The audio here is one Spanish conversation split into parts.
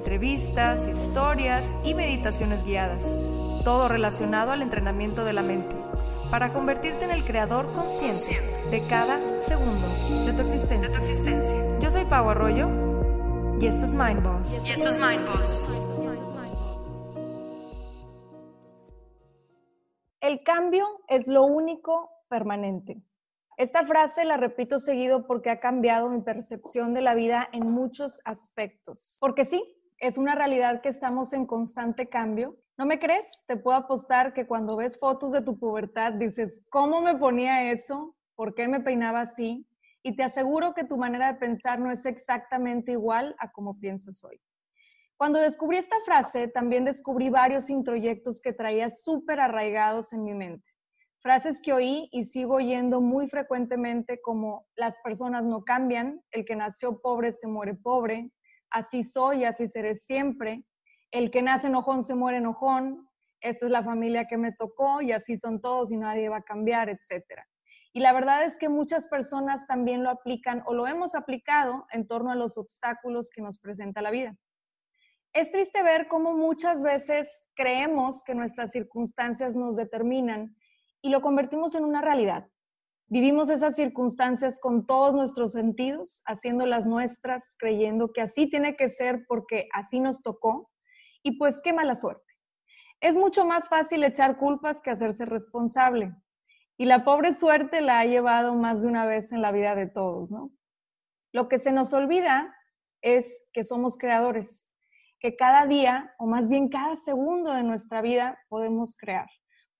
entrevistas, historias y meditaciones guiadas, todo relacionado al entrenamiento de la mente, para convertirte en el creador consciente de cada segundo de tu existencia. Yo soy Pau Arroyo y esto es Mind Boss. Y esto es Mind Boss. El cambio es lo único permanente. Esta frase la repito seguido porque ha cambiado mi percepción de la vida en muchos aspectos. Porque sí, es una realidad que estamos en constante cambio. ¿No me crees? Te puedo apostar que cuando ves fotos de tu pubertad dices, ¿cómo me ponía eso? ¿Por qué me peinaba así? Y te aseguro que tu manera de pensar no es exactamente igual a como piensas hoy. Cuando descubrí esta frase, también descubrí varios introyectos que traía súper arraigados en mi mente. Frases que oí y sigo oyendo muy frecuentemente como las personas no cambian, el que nació pobre se muere pobre, así soy, así seré siempre. El que nace enojón se muere enojón, esta es la familia que me tocó y así son todos y nadie va a cambiar, etc. Y la verdad es que muchas personas también lo aplican o lo hemos aplicado en torno a los obstáculos que nos presenta la vida. Es triste ver cómo muchas veces creemos que nuestras circunstancias nos determinan y lo convertimos en una realidad. Vivimos esas circunstancias con todos nuestros sentidos, haciéndolas nuestras, creyendo que así tiene que ser porque así nos tocó. Y pues qué mala suerte. Es mucho más fácil echar culpas que hacerse responsable. Y la pobre suerte la ha llevado más de una vez en la vida de todos, ¿no? Lo que se nos olvida es que somos creadores, que cada día, o más bien cada segundo de nuestra vida, podemos crear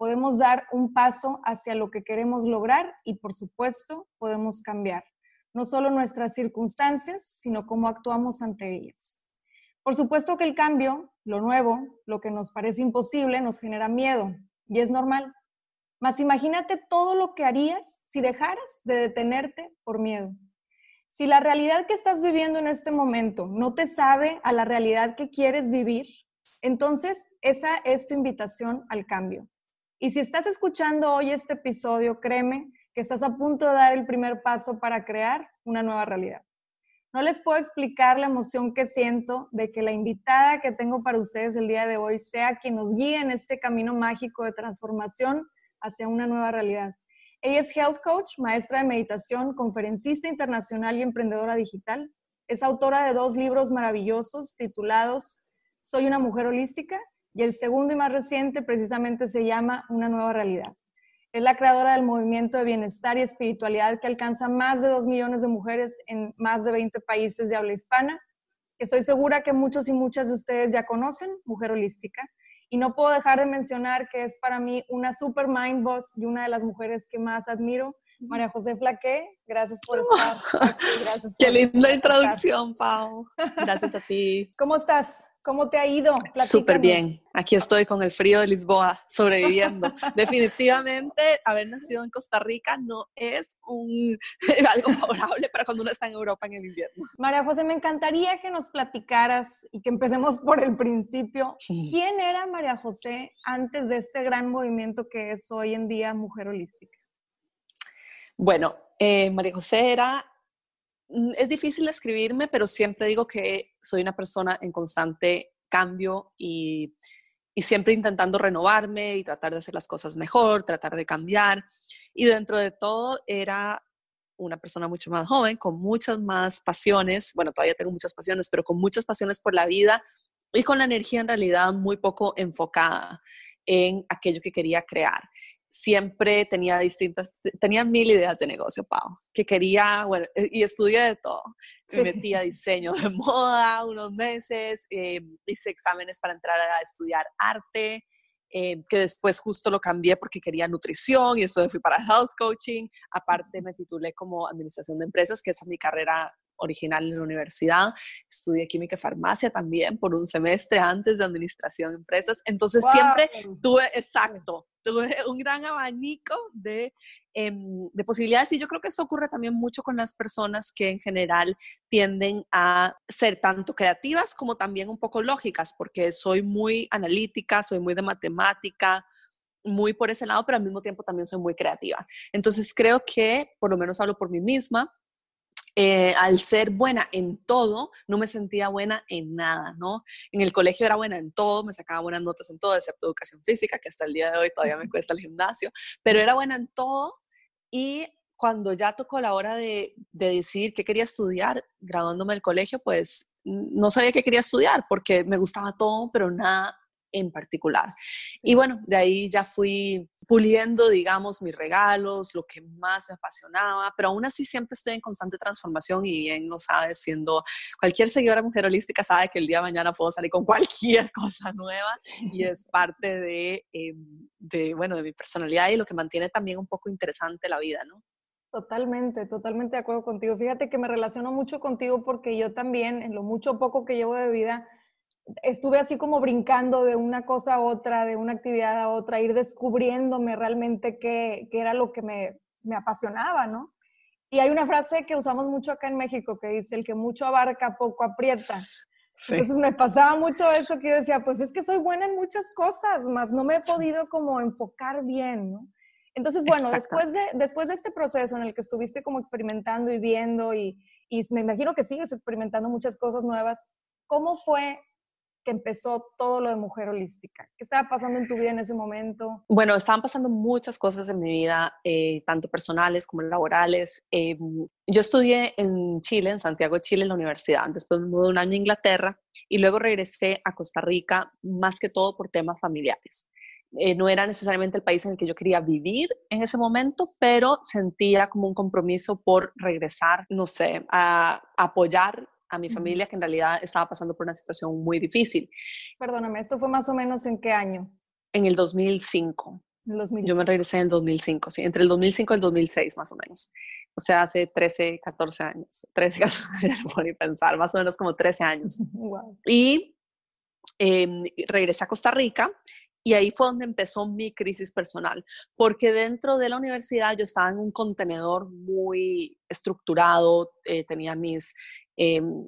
podemos dar un paso hacia lo que queremos lograr y, por supuesto, podemos cambiar no solo nuestras circunstancias, sino cómo actuamos ante ellas. Por supuesto que el cambio, lo nuevo, lo que nos parece imposible, nos genera miedo y es normal. Mas imagínate todo lo que harías si dejaras de detenerte por miedo. Si la realidad que estás viviendo en este momento no te sabe a la realidad que quieres vivir, entonces esa es tu invitación al cambio. Y si estás escuchando hoy este episodio, créeme que estás a punto de dar el primer paso para crear una nueva realidad. No les puedo explicar la emoción que siento de que la invitada que tengo para ustedes el día de hoy sea quien nos guíe en este camino mágico de transformación hacia una nueva realidad. Ella es health coach, maestra de meditación, conferencista internacional y emprendedora digital. Es autora de dos libros maravillosos titulados Soy una mujer holística y el segundo y más reciente precisamente se llama Una nueva realidad. Es la creadora del movimiento de bienestar y espiritualidad que alcanza más de dos millones de mujeres en más de 20 países de habla hispana, que estoy segura que muchos y muchas de ustedes ya conocen, Mujer Holística. Y no puedo dejar de mencionar que es para mí una super mind boss y una de las mujeres que más admiro, María José Flaque. Gracias por estar aquí. Gracias Qué linda introducción, Pau. Gracias a ti. ¿Cómo estás? ¿Cómo te ha ido? Súper bien. Aquí estoy con el frío de Lisboa, sobreviviendo. Definitivamente, haber nacido en Costa Rica no es un, algo favorable para cuando uno está en Europa en el invierno. María José, me encantaría que nos platicaras y que empecemos por el principio. ¿Quién era María José antes de este gran movimiento que es hoy en día Mujer Holística? Bueno, eh, María José era es difícil escribirme, pero siempre digo que soy una persona en constante cambio y, siempre intentando renovarme y tratar de hacer las cosas mejor, tratar de cambiar. Y dentro de todo era una persona mucho más joven, con muchas más pasiones, bueno, todavía tengo muchas pasiones, pero con muchas pasiones por la vida y con la energía en realidad muy poco enfocada en aquello que quería crear siempre tenía distintas, tenía mil ideas de negocio, Pau, que quería, bueno, eh, y estudié de todo. Me metí a diseño de moda unos meses, eh, hice exámenes para entrar a estudiar arte, eh, que después justo lo cambié porque quería nutrición y después fui para health coaching. Aparte me titulé como administración de empresas, que esa es mi carrera original en la universidad. Estudié química y farmacia también por un semestre antes de administración de empresas. Entonces siempre tuve, exacto, tuve un gran abanico de, em, de posibilidades y yo creo que eso ocurre también mucho con las personas que en general tienden a ser tanto creativas como también un poco lógicas, porque soy muy analítica, soy muy de matemática, muy por ese lado, pero al mismo tiempo también soy muy creativa. Entonces creo que, por lo menos hablo por mí misma, eh, al ser buena en todo, no me sentía buena en nada, ¿no? En el colegio era buena en todo, me sacaba buenas notas en todo, excepto educación física, que hasta el día de hoy todavía me cuesta el gimnasio, pero era buena en todo y cuando ya tocó la hora de, de decidir qué quería estudiar, graduándome del colegio, pues no sabía qué quería estudiar porque me gustaba todo, pero nada en particular. Y bueno, de ahí ya fui puliendo, digamos, mis regalos, lo que más me apasionaba, pero aún así siempre estoy en constante transformación y bien lo sabes, siendo cualquier seguidora mujer holística sabe que el día de mañana puedo salir con cualquier cosa nueva y es parte de, em, de, bueno, de mi personalidad y lo que mantiene también un poco interesante la vida, ¿no? Totalmente, totalmente de acuerdo contigo. Fíjate que me relaciono mucho contigo porque yo también, en lo mucho o poco que llevo de vida, estuve así como brincando de una cosa a otra, de una actividad a otra, ir descubriéndome realmente qué, era lo que me, apasionaba, ¿no? Y hay una frase que usamos mucho acá en México que dice, el que mucho abarca, poco aprieta. Entonces me pasaba mucho eso que yo decía, pues es que soy buena en muchas cosas, más no me he podido como enfocar bien, ¿no? Entonces, bueno, después de, después de este proceso en el que estuviste como experimentando y viendo y, y me imagino que sigues experimentando muchas cosas nuevas, ¿cómo fue que empezó todo lo de mujer holística? ¿Qué estaba pasando en tu vida en ese momento? Bueno, estaban pasando muchas cosas en mi vida, eh, tanto personales como laborales. Eh, yo estudié en Chile, en Santiago de Chile, en la universidad. Después me mudé un año a Inglaterra y luego regresé a Costa Rica, más que todo por temas familiares. Eh, no era necesariamente el país en el que yo quería vivir en ese momento, pero sentía como un compromiso por regresar, no sé, a apoyar a mi familia que en realidad estaba pasando por una situación muy difícil. Perdóname, ¿esto fue más o menos en qué año? En el 2005. Yo me regresé en el 2005, sí, entre el 2005 y el 2006 más o menos. O sea, hace 13, 14 años, 13, 14 años, por pensar, más o menos como 13 años. Y em, regresé a Costa Rica y ahí fue donde empezó mi crisis personal, porque dentro de la universidad yo estaba en un contenedor muy estructurado, eh, tenía mis Em,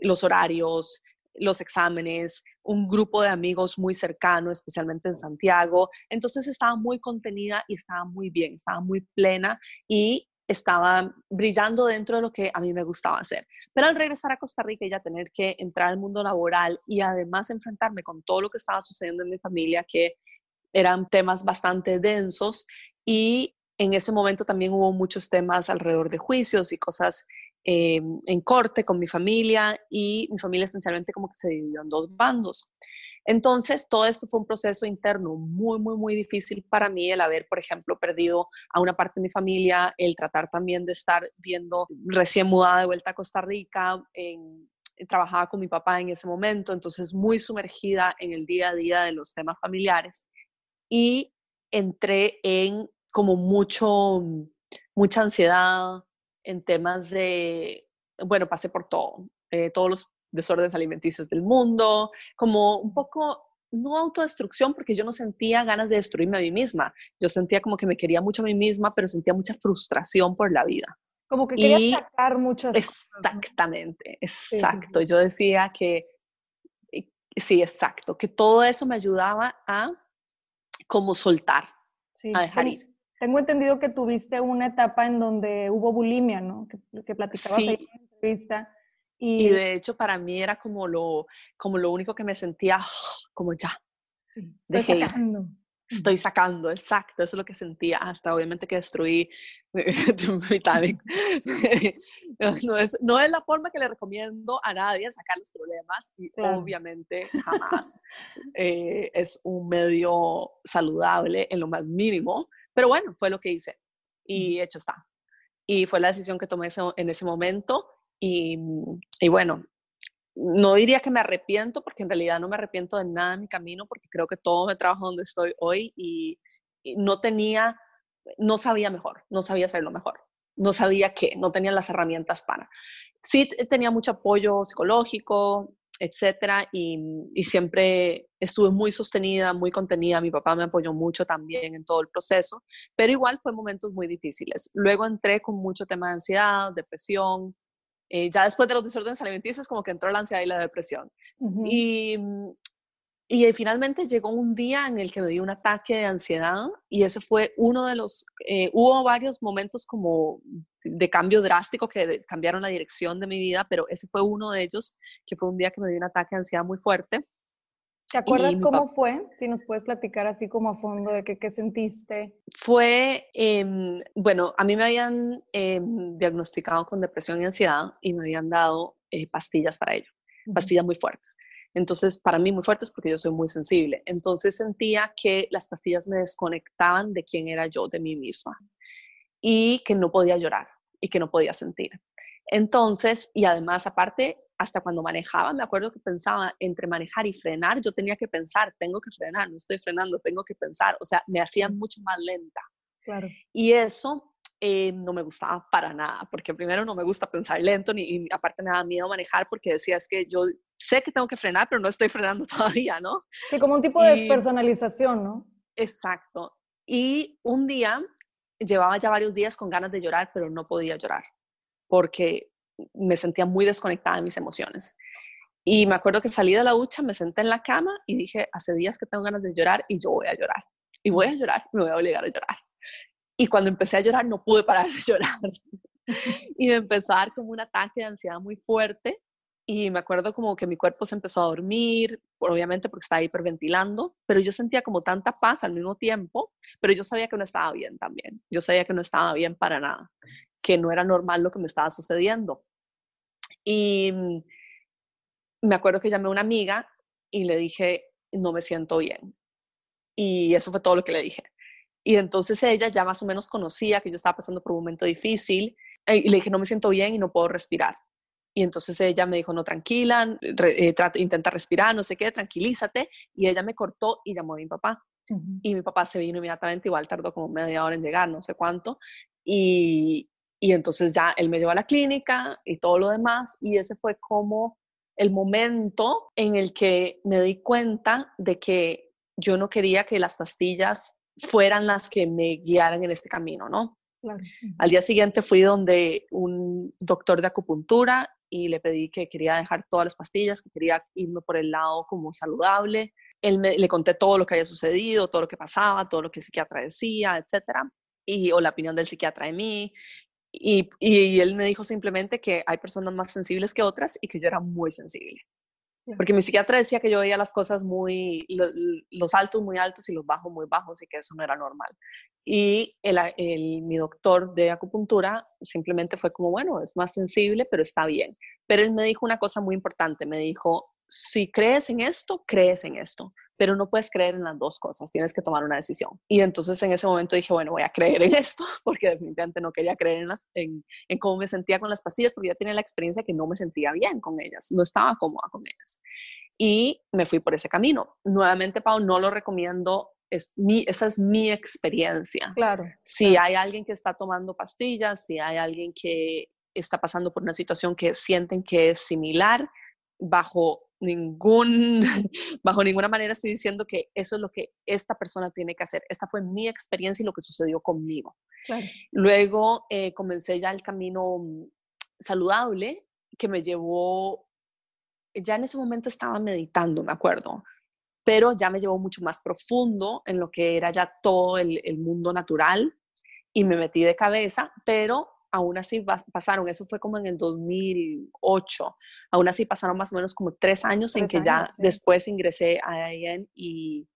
los horarios, los exámenes, un grupo de amigos muy cercano, especialmente en Santiago. Entonces estaba muy contenida y estaba muy bien, estaba muy plena y estaba brillando dentro de lo que a mí me gustaba hacer. Pero al regresar a Costa Rica y ya tener que entrar al mundo laboral y además enfrentarme con todo lo que estaba sucediendo en mi familia, que eran temas bastante densos y en ese momento también hubo muchos temas alrededor de juicios y cosas eh, en corte con mi familia y mi familia esencialmente como que se dividió en dos bandos. Entonces, todo esto fue un proceso interno muy, muy, muy difícil para mí, el haber, por ejemplo, perdido a una parte de mi familia, el tratar también de estar viendo recién mudada de vuelta a Costa Rica, en, trabajaba con mi papá en ese momento, entonces muy sumergida en el día a día de los temas familiares y entré en como mucho, mucha ansiedad, en temas de, bueno, pasé por todo, eh, todos los desórdenes alimenticios del mundo, como un poco, no autodestrucción, porque yo no sentía ganas de destruirme a mí misma, yo sentía como que me quería mucho a mí misma, pero sentía mucha frustración por la vida. Como que quería sacar muchas Exactamente, exacto. Yo decía que, sí, exacto, que todo eso me ayudaba a como soltar, a dejar ir. Tengo entendido que tuviste una etapa en donde hubo bulimia, ¿no? Que, que platicabas ahí en la entrevista. Y... de hecho para mí era como lo, como lo único que me sentía como ya. estoy sacando. Estoy sacando, exacto, eso es lo que sentía, hasta obviamente que destruí Titanic. no, es, no es la forma que le recomiendo a nadie sacar los problemas y obviamente jamás eh, es un medio saludable en lo más mínimo, pero bueno, fue lo que hice y hecho está. Y fue la decisión que tomé en ese momento y, y bueno, no diría que me arrepiento, porque en realidad no me arrepiento de nada en mi camino, porque creo que todo me trabajo donde estoy hoy y, no tenía, no sabía mejor, no sabía hacerlo mejor, no sabía qué, no tenía las herramientas para. sí tenía mucho apoyo psicológico, etcétera, y, y, siempre estuve muy sostenida, muy contenida. Mi papá me apoyó mucho también en todo el proceso, pero igual fue momentos muy difíciles. Luego entré con mucho tema de ansiedad, depresión. Eh, ya después de los desórdenes alimenticios, como que entró la ansiedad y la depresión. Y y finalmente llegó un día en el que me dio un ataque de ansiedad y ese fue uno de los, eh, hubo varios momentos como de cambio drástico que cambiaron la dirección de mi vida, pero ese fue uno de ellos, que fue un día que me dio un ataque de ansiedad muy fuerte. ¿Te acuerdas cómo fue? Si nos puedes platicar así como a fondo de qué, qué sentiste. Fue, em, bueno, a mí me habían em, diagnosticado con depresión y ansiedad y me habían dado eh, pastillas para ello, pastillas muy fuertes. Entonces, para mí muy fuertes porque yo soy muy sensible. Entonces sentía que las pastillas me desconectaban de quién era yo, de mí misma, y que no podía llorar y que no podía sentir. Entonces, y además, aparte, hasta cuando manejaba, me acuerdo que pensaba entre manejar y frenar, yo tenía que pensar, tengo que frenar, no estoy frenando, tengo que pensar, o sea, me hacía mucho más lenta. Claro. Y eso eh, no me gustaba para nada, porque primero no me gusta pensar lento, ni, y aparte me daba miedo manejar porque decía, es que yo sé que tengo que frenar, pero no estoy frenando todavía, ¿no? Sí, como un tipo de despersonalización, ¿no? Exacto. Y un día, llevaba ya varios días con ganas de llorar, pero no podía llorar, porque me sentía muy desconectada de mis emociones. Y me acuerdo que salí de la ducha, me senté en la cama y dije, hace días que tengo ganas de llorar y yo voy a llorar. Y voy a llorar, me voy a obligar a llorar. Y cuando empecé a llorar, no pude parar de llorar. y me empezó a dar como un ataque de ansiedad muy fuerte. Y me acuerdo como que mi cuerpo se empezó a dormir, obviamente porque estaba hiperventilando, pero yo sentía como tanta paz al mismo tiempo, pero yo sabía que no estaba bien también. Yo sabía que no estaba bien para nada, que no era normal lo que me estaba sucediendo. Y me acuerdo que llamé a una amiga y le dije, no me siento bien. Y eso fue todo lo que le dije. Y entonces ella ya más o menos conocía que yo estaba pasando por un momento difícil eh, y le dije, no me siento bien y no puedo respirar. Y entonces ella me dijo, no, tranquila, eh, intenta respirar, no sé qué, tranquilízate. Y ella me cortó y llamó a mi papá. Y mi papá se vino inmediatamente, igual tardó como media hora en llegar, no sé cuánto. Y, y entonces ya él me llevó a la clínica y todo lo demás. Y ese fue como el momento en el que me di cuenta de que yo no quería que las pastillas fueran las que me guiaran en este camino, ¿no? Al día siguiente fui donde un doctor de acupuntura y le pedí que quería dejar todas las pastillas, que quería irme por el lado como saludable. Él me, le conté todo lo que había sucedido, todo lo que pasaba, todo lo que el psiquiatra decía, etcétera, y, o la opinión del psiquiatra de mí. Y, y él me dijo simplemente que hay personas más sensibles que otras y que yo era muy sensible. Porque mi psiquiatra decía que yo veía las cosas muy, los, altos muy altos y los bajos muy bajos y que eso no era normal. Y el, mi doctor de acupuntura simplemente fue como, bueno, es más sensible, pero está bien. Pero él me dijo una cosa muy importante, me dijo, si crees en esto, crees en esto pero no puedes creer en las dos cosas, tienes que tomar una decisión. Y entonces en ese momento dije, bueno, voy a creer en esto, porque definitivamente no quería creer en, las, en, en cómo me sentía con las pastillas, porque ya tenía la experiencia que no me sentía bien con ellas, no estaba cómoda con ellas. Y me fui por ese camino. Nuevamente, Pau, no lo recomiendo es mi, esa es mi experiencia. Claro. Si hay alguien que está tomando pastillas, si hay alguien que está pasando por una situación que sienten que es similar, bajo ningún, bajo ninguna manera estoy diciendo que eso es lo que esta persona tiene que hacer. Esta fue mi experiencia y lo que sucedió conmigo. Luego eh, comencé ya el camino saludable que me llevó, ya en ese momento estaba meditando, me acuerdo, pero ya me llevó mucho más profundo en lo que era ya todo el, el mundo natural y me metí de cabeza, pero aún así pasaron, eso fue como en el 2008, aún así pasaron más o menos como tres años en que ya después ingresé a IAN y,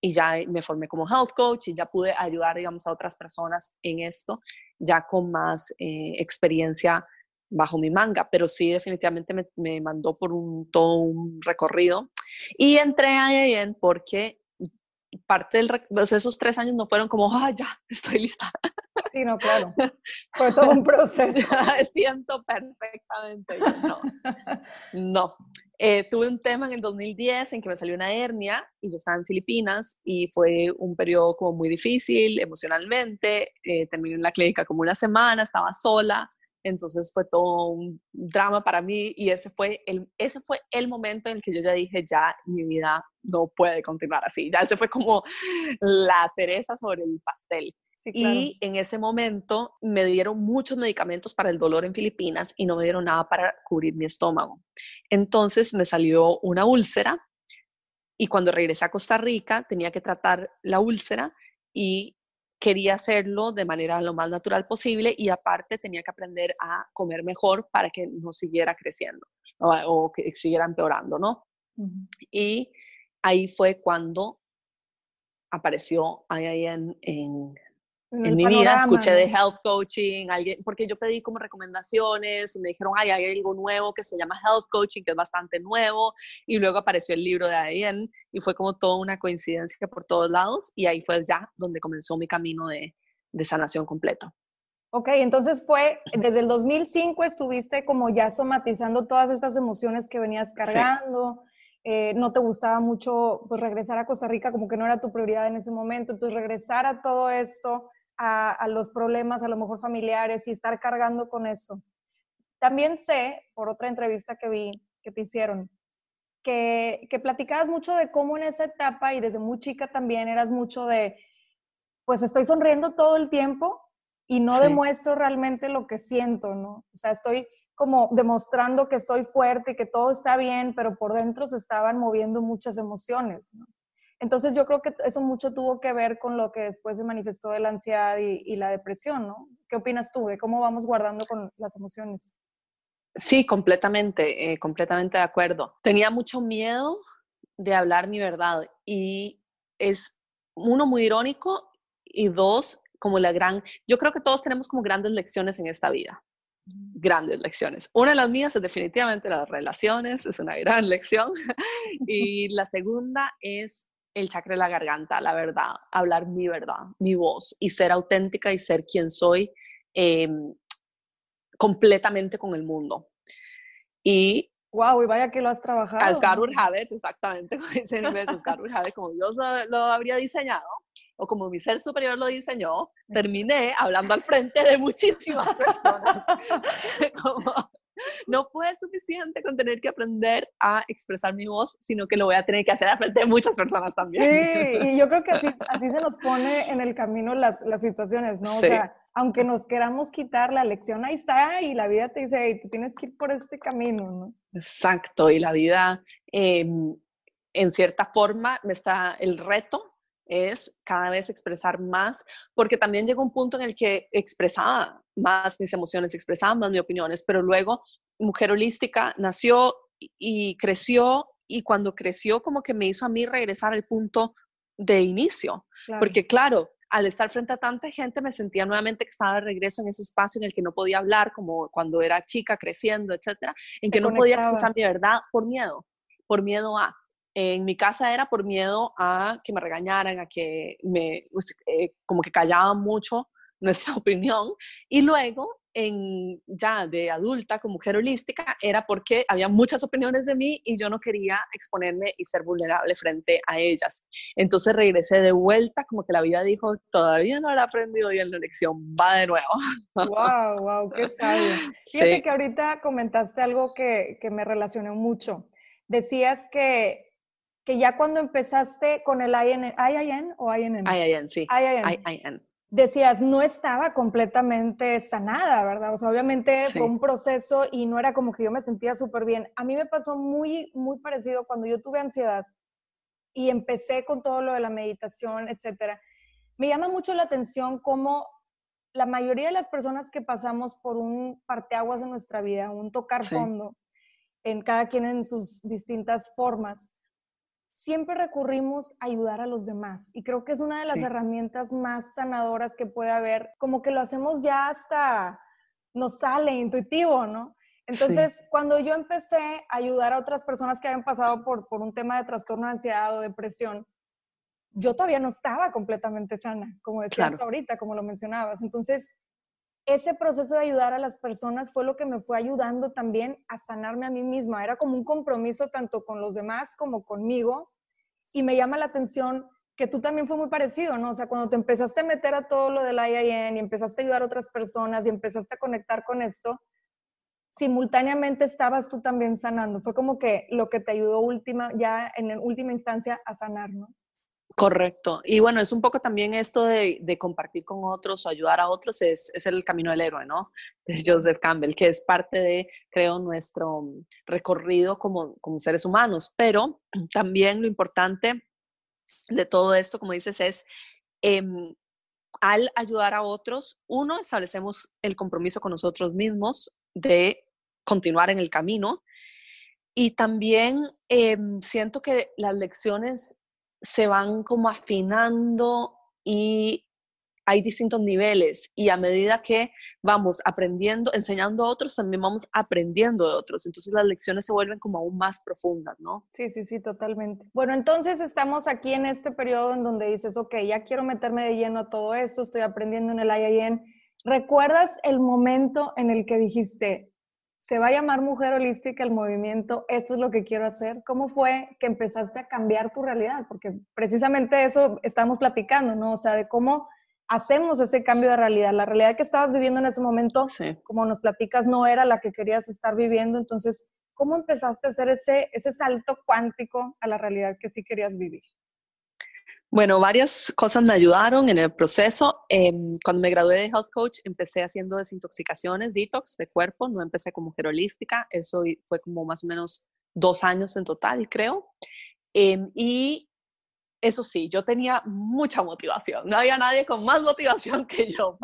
y ya me formé como health coach y ya pude ayudar, digamos, a otras personas en esto, ya con más eh, experiencia bajo mi manga, pero sí definitivamente me, me, mandó por un, todo un recorrido. Y entré a IAN porque parte del, esos tres años no fueron como, ah, ya, estoy lista. Sí, no, claro. Fue todo un proceso. Siento perfectamente. No, no. Eh, tuve un tema en el 2010 en que me salió una hernia y yo estaba en Filipinas y fue un periodo como muy difícil emocionalmente. Eh, terminé en la clínica como una semana, estaba sola, Entonces fue todo un drama para mí y ese fue el, ese fue el momento en el que yo ya dije, ya mi vida no puede continuar así. Ya ese fue como la cereza sobre el pastel. Y en ese momento me dieron muchos medicamentos para el dolor en Filipinas y no me dieron nada para cubrir mi estómago. Entonces me salió una úlcera y cuando regresé a Costa Rica tenía que tratar la úlcera y quería hacerlo de manera lo más natural posible y aparte tenía que aprender a comer mejor para que no siguiera creciendo o, que siguiera empeorando, ¿no? Y ahí fue cuando apareció ahí en en, mi vida escuché de health coaching, alguien, porque yo pedí como recomendaciones y me dijeron, ay, hay algo nuevo que se llama health coaching, que es bastante nuevo, y luego apareció el libro de Ayen y fue como toda una coincidencia por todos lados y ahí fue ya donde comenzó mi camino de, de sanación completo. Ok, entonces fue desde el 2005 estuviste como ya somatizando todas estas emociones que venías cargando. Eh, no te gustaba mucho pues regresar a Costa Rica, como que no era tu prioridad en ese momento, entonces regresar a todo esto a, los problemas a lo mejor familiares y estar cargando con eso. También sé, por otra entrevista que vi, que te hicieron, que, que platicabas mucho de cómo en esa etapa y desde muy chica también eras mucho de, pues estoy sonriendo todo el tiempo y no demuestro realmente lo que siento, ¿no? O sea, estoy como demostrando que estoy fuerte, que todo está bien, pero por dentro se estaban moviendo muchas emociones. Entonces yo creo que eso mucho tuvo que ver con lo que después se manifestó de la ansiedad y, la depresión, ¿no? ¿Qué opinas tú de cómo vamos guardando con las emociones? Sí, completamente, eh, completamente de acuerdo. Tenía mucho miedo de hablar mi verdad y es uno muy irónico y dos como la gran, yo creo que todos tenemos como grandes lecciones en esta vida, grandes lecciones. Una de las mías es definitivamente las relaciones, es una gran lección y la segunda es el chakra de la garganta, la verdad, hablar mi verdad, mi voz y ser auténtica y ser quien soy em, completamente con el mundo. Y Wow, y vaya que lo has trabajado. God would have exactamente, como dice en inglés, would have como Dios lo, habría diseñado, o como mi ser superior lo diseñó, terminé hablando al frente de muchísimas personas. como, no fue suficiente con tener que aprender a expresar mi voz, sino que lo voy a tener que hacer a frente de muchas personas también. Sí, y yo creo que así, así se nos pone en el camino las, las situaciones, ¿no? O sea, aunque nos queramos quitar la lección, ahí está, y la vida te dice, hey, tú tienes que ir por este camino, ¿no? Exacto, y la vida, em, en cierta forma, me está el reto es cada vez expresar más, porque también llegó un punto en el que expresaba más mis emociones, expresaba más mis opiniones, pero luego Mujer Holística nació y creció y cuando creció como que me hizo a mí regresar al punto de inicio, porque claro, al estar frente a tanta gente me sentía nuevamente que estaba de regreso en ese espacio en el que no podía hablar como cuando era chica creciendo, etcétera, en que no podía expresar mi verdad por miedo, por miedo a en mi casa era por miedo a que me regañaran, a que me, pues, eh, como que callaban mucho nuestra opinión. Y luego, en, ya de adulta, como mujer holística, era porque había muchas opiniones de mí y yo no quería exponerme y ser vulnerable frente a ellas. Entonces regresé de vuelta, como que la vida dijo, todavía no la he aprendido bien la lección, va de nuevo. ¡Wow, wow! ¡Qué sabio! Fíjate que ahorita comentaste algo que, que me relacionó mucho. Decías que que ya cuando empezaste con el IN, IIN o INN? IIN, sí. IIN. Decías, no estaba completamente sanada, ¿verdad? O sea, obviamente fue un proceso y no era como que yo me sentía súper bien. A mí me pasó muy, muy parecido cuando yo tuve ansiedad y empecé con todo lo de la meditación, etcétera. Me llama mucho la atención cómo la mayoría de las personas que pasamos por un parteaguas en nuestra vida, un tocar fondo, en cada quien en sus distintas formas, siempre recurrimos a ayudar a los demás y creo que es una de las herramientas más sanadoras que puede haber, como que lo hacemos ya hasta nos sale intuitivo, ¿no? Entonces, cuando yo empecé a ayudar a otras personas que habían pasado por, por un tema de trastorno de ansiedad o depresión, yo todavía no estaba completamente sana, como decías ahorita, como lo mencionabas. Entonces, ese proceso de ayudar a las personas fue lo que me fue ayudando también a sanarme a mí misma. Era como un compromiso tanto con los demás como conmigo. Y me llama la atención que tú también fue muy parecido, ¿no? O sea, cuando te empezaste a meter a todo lo del IIN y empezaste a ayudar a otras personas y empezaste a conectar con esto, simultáneamente estabas tú también sanando. Fue como que lo que te ayudó última, ya en última instancia a sanar, ¿no? Correcto. Y bueno, es un poco también esto de, compartir con otros o ayudar a otros, es, es, el camino del héroe, ¿no? De Joseph Campbell, que es parte de, creo, nuestro recorrido como, como seres humanos. Pero también lo importante de todo esto, como dices, es em, al ayudar a otros, uno, establecemos el compromiso con nosotros mismos de continuar en el camino. Y también em, siento que las lecciones se van como afinando y hay distintos niveles y a medida que vamos aprendiendo, enseñando a otros, también vamos aprendiendo de otros. Entonces las lecciones se vuelven como aún más profundas, ¿no? Sí, sí, sí, totalmente. Bueno, entonces estamos aquí en este periodo en donde dices, ok, ya quiero meterme de lleno a todo esto, estoy aprendiendo en el IIN. ¿Recuerdas el momento en el que dijiste, se va a llamar Mujer Holística el movimiento, esto es lo que quiero hacer. ¿Cómo fue que empezaste a cambiar tu realidad? Porque precisamente eso estamos platicando, ¿no? O sea, de cómo hacemos ese cambio de realidad. La realidad que estabas viviendo en ese momento, como nos platicas, no era la que querías estar viviendo. Entonces, ¿cómo empezaste a hacer ese, ese salto cuántico a la realidad que sí querías vivir? Bueno, varias cosas me ayudaron en el proceso. Em, cuando me gradué de Health Coach, empecé haciendo desintoxicaciones, detox de cuerpo, no empecé como mujer holística, eso fue como más o menos dos años en total, creo. Em, y eso sí, yo tenía mucha motivación, no había nadie con más motivación que yo.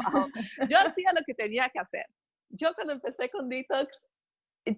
Yo hacía lo que tenía que hacer. Yo cuando empecé con detox,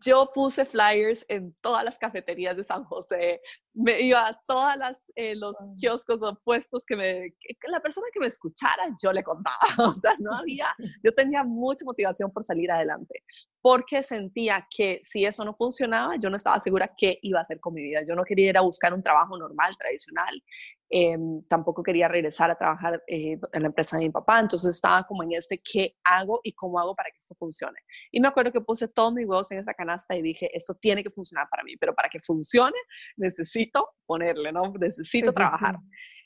yo puse flyers en todas las cafeterías de San José, me iba a todos eh, los kioscos o puestos que, me, que, la persona que me escuchara, yo le contaba. O sea, no había, yo tenía mucha motivación por salir adelante, porque sentía que si eso no funcionaba, yo no estaba segura qué iba a hacer con mi vida. Yo no quería ir a buscar un trabajo normal, tradicional. Em, tampoco quería regresar a trabajar eh, en la empresa de mi papá, entonces estaba como en este, ¿qué hago y cómo hago para que esto funcione? Y me acuerdo que puse todos mis huevos en esa canasta y dije, esto tiene que funcionar para mí, pero para que funcione necesito ponerle, ¿no? Necesito trabajar.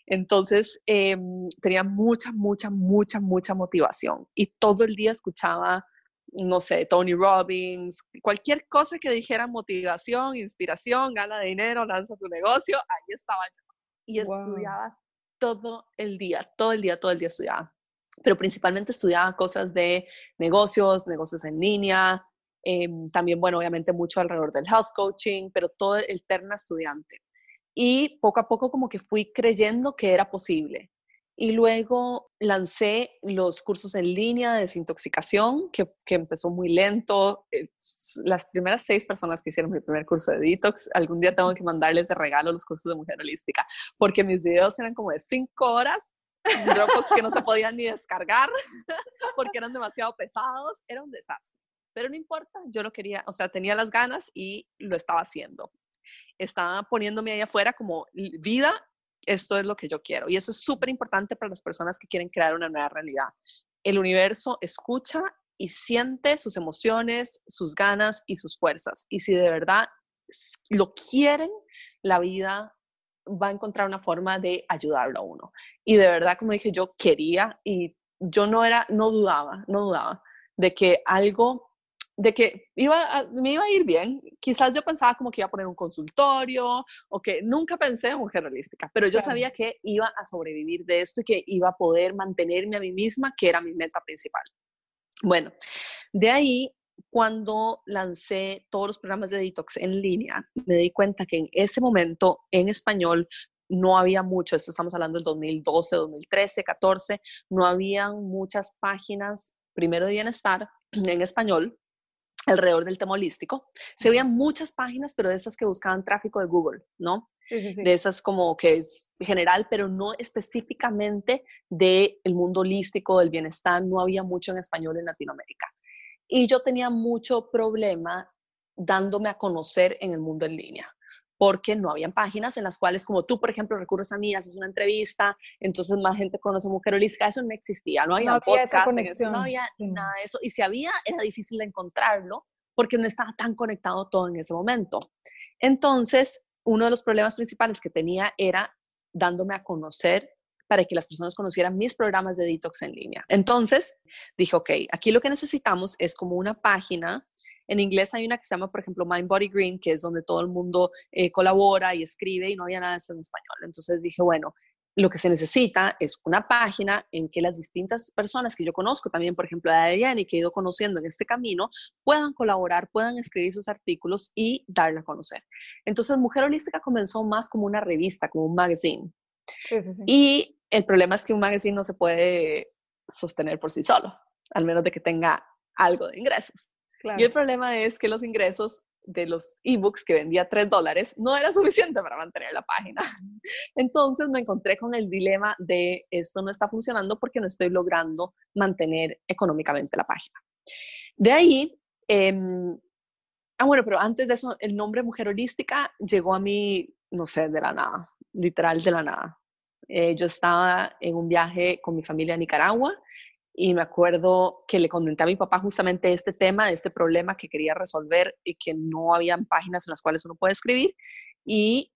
Entonces em, tenía mucha, mucha, mucha, mucha motivación y todo el día escuchaba no sé, Tony Robbins, cualquier cosa que dijera motivación, inspiración, gana dinero, lanza tu negocio, ahí estaba yo y estudiaba todo el día, todo el día, todo el día estudiaba. Pero principalmente estudiaba cosas de negocios, negocios en línea, em, también, bueno, obviamente mucho alrededor del health coaching, pero todo el terna estudiante. Y poco a poco como que fui creyendo que era posible. Y luego lancé los cursos en línea de desintoxicación, que, empezó muy lento. Eh, las primeras seis personas que hicieron mi primer curso de detox, algún día tengo que mandarles de regalo los cursos de mujer holística, porque mis videos eran como de cinco horas, Dropbox que no se podían ni descargar, porque eran demasiado pesados, era un desastre. Pero no importa, yo lo quería, o sea, tenía las ganas y lo estaba haciendo. Estaba poniéndome ahí afuera como vida esto es lo que yo quiero. Y eso es súper importante para las personas que quieren crear una nueva realidad. El universo escucha y siente sus emociones, sus ganas y sus fuerzas. Y si de verdad lo quieren, la vida va a encontrar una forma de ayudarlo a uno. Y de verdad, como dije, yo quería y yo no era, no dudaba, no dudaba de que algo de que iba me iba a ir bien. Quizás yo pensaba como que iba a poner un consultorio o que nunca pensé en mujer holística, pero yo sabía que iba a sobrevivir de esto y que iba a poder mantenerme a mí misma, que era mi meta principal. Bueno, de ahí, cuando lancé todos los programas de detox en línea, me di cuenta que en ese momento en español no había mucho, esto estamos hablando del 2012, 2013, 14, no había muchas páginas, primero de bienestar en español, alrededor del tema holístico. Se veían muchas páginas, pero de esas que buscaban tráfico de Google, ¿no? De esas como que es general, pero no específicamente del el mundo holístico, del bienestar, no había mucho en español en Latinoamérica. Y yo tenía mucho problema dándome a conocer en el mundo en línea porque no habían páginas en las cuales, como tú, por ejemplo, recurres a mí, haces una entrevista, entonces más gente conoce Mujer Holística, eso no existía, no había, podcast, no había nada de eso, y si había, era difícil de encontrarlo, porque no estaba tan conectado todo en ese momento. Entonces, uno de los problemas principales que tenía era dándome a conocer para que las personas conocieran mis programas de detox en línea. Entonces, dije, ok, aquí lo que necesitamos es como una página. En inglés hay una que se llama, por ejemplo, Mind Body Green, que es donde todo el mundo eh, colabora y escribe y no había nada de eso en español. Entonces dije, bueno, lo que se necesita es una página en que las distintas personas que yo conozco, también por ejemplo a y que he ido conociendo en este camino, puedan colaborar, puedan escribir sus artículos y darle a conocer. Entonces Mujer Holística comenzó más como una revista, como un magazine. Sí, sí, sí. Y el problema es que un magazine no se puede sostener por sí solo, al menos de que tenga algo de ingresos. Y el problema es que los ingresos de los ebooks que vendía 3 dólares no era suficiente para mantener la página. Entonces me encontré con el dilema de esto no está funcionando porque no estoy logrando mantener económicamente la página. De ahí, em, ah bueno, pero antes de eso, el nombre Mujer Holística llegó a mí, no sé, de la nada, literal de la nada. Eh, yo estaba en un viaje con mi familia a Nicaragua y me acuerdo que le comenté a mi papá justamente este tema, este problema que quería resolver y que no habían páginas en las cuales uno puede escribir. Y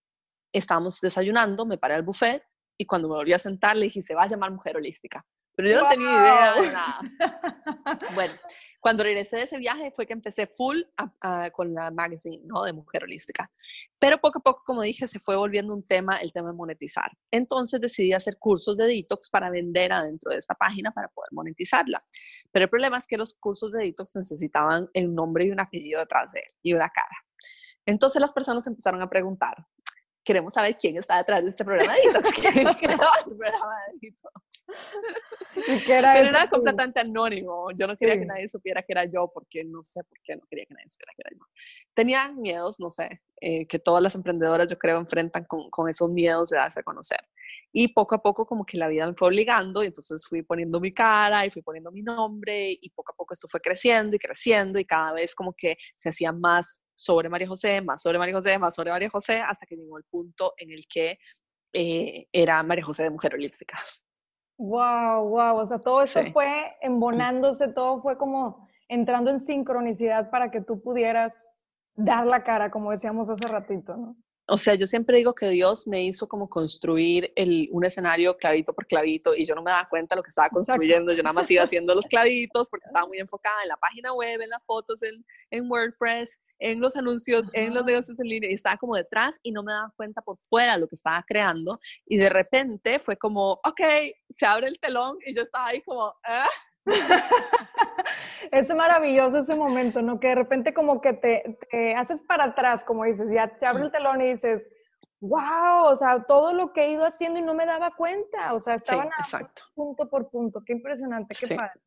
estábamos desayunando, me paré al buffet y cuando me volví a sentar le dije, se va a llamar Mujer Holística. Pero yo no tenía idea de nada. Bueno, cuando regresé de ese viaje fue que empecé full con la magazine, ¿no? De mujer holística. Pero poco a poco, como dije, se fue volviendo un tema, el tema de monetizar. Entonces decidí hacer cursos de detox para vender adentro de esta página para poder monetizarla. Pero el problema es que los cursos de detox necesitaban el nombre y un apellido detrás de él y una cara. Entonces las personas empezaron a preguntar, queremos saber quién está detrás de este programa de detox, quién creó el programa de detox. era Pero era completamente anónimo. Yo no quería que nadie supiera que era yo porque no sé por qué no quería que nadie supiera que era yo. Tenía miedos, no sé, eh, que todas las emprendedoras yo creo enfrentan con, con esos miedos de darse a conocer. Y poco a poco como que la vida me fue obligando y entonces fui poniendo mi cara y fui poniendo mi nombre y poco a poco esto fue creciendo y creciendo y cada vez como que se hacía más sobre María José, más sobre María José, más sobre María José, hasta que llegó el punto en el que eh, era María José de Mujer Holística. Wow, wow. O sea, todo eso fue embonándose, todo fue como entrando en sincronicidad para que tú pudieras dar la cara, como decíamos hace ratito, ¿no? O sea, yo siempre digo que Dios me hizo como construir el, un escenario clavito por clavito y yo no me daba cuenta de lo que estaba construyendo, yo nada más iba haciendo los clavitos porque estaba muy enfocada en la página web, en las fotos, en, en WordPress, en los anuncios, en los negocios en línea y estaba como detrás y no me daba cuenta por fuera lo que estaba creando y de repente fue como, ok, se abre el telón y yo estaba ahí como, ¿ah? es maravilloso ese momento, ¿no? Que de repente como que te, haces para atrás, como dices, ya te abre el telón y dices, wow, o sea, todo lo que he ido haciendo y no me daba cuenta, o sea, estaban punto por punto, qué impresionante, qué padre.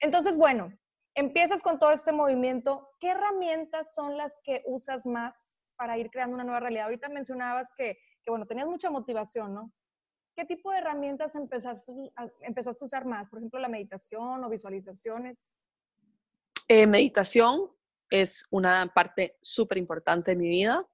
Entonces, bueno, empiezas con todo este movimiento, ¿qué herramientas son las que usas más para ir creando una nueva realidad? Ahorita mencionabas que, que bueno, tenías mucha motivación, ¿no? ¿Qué tipo de herramientas empezaste a, empezaste a usar más? Por ejemplo, la meditación o visualizaciones. Eh, meditación es una parte súper importante de mi vida.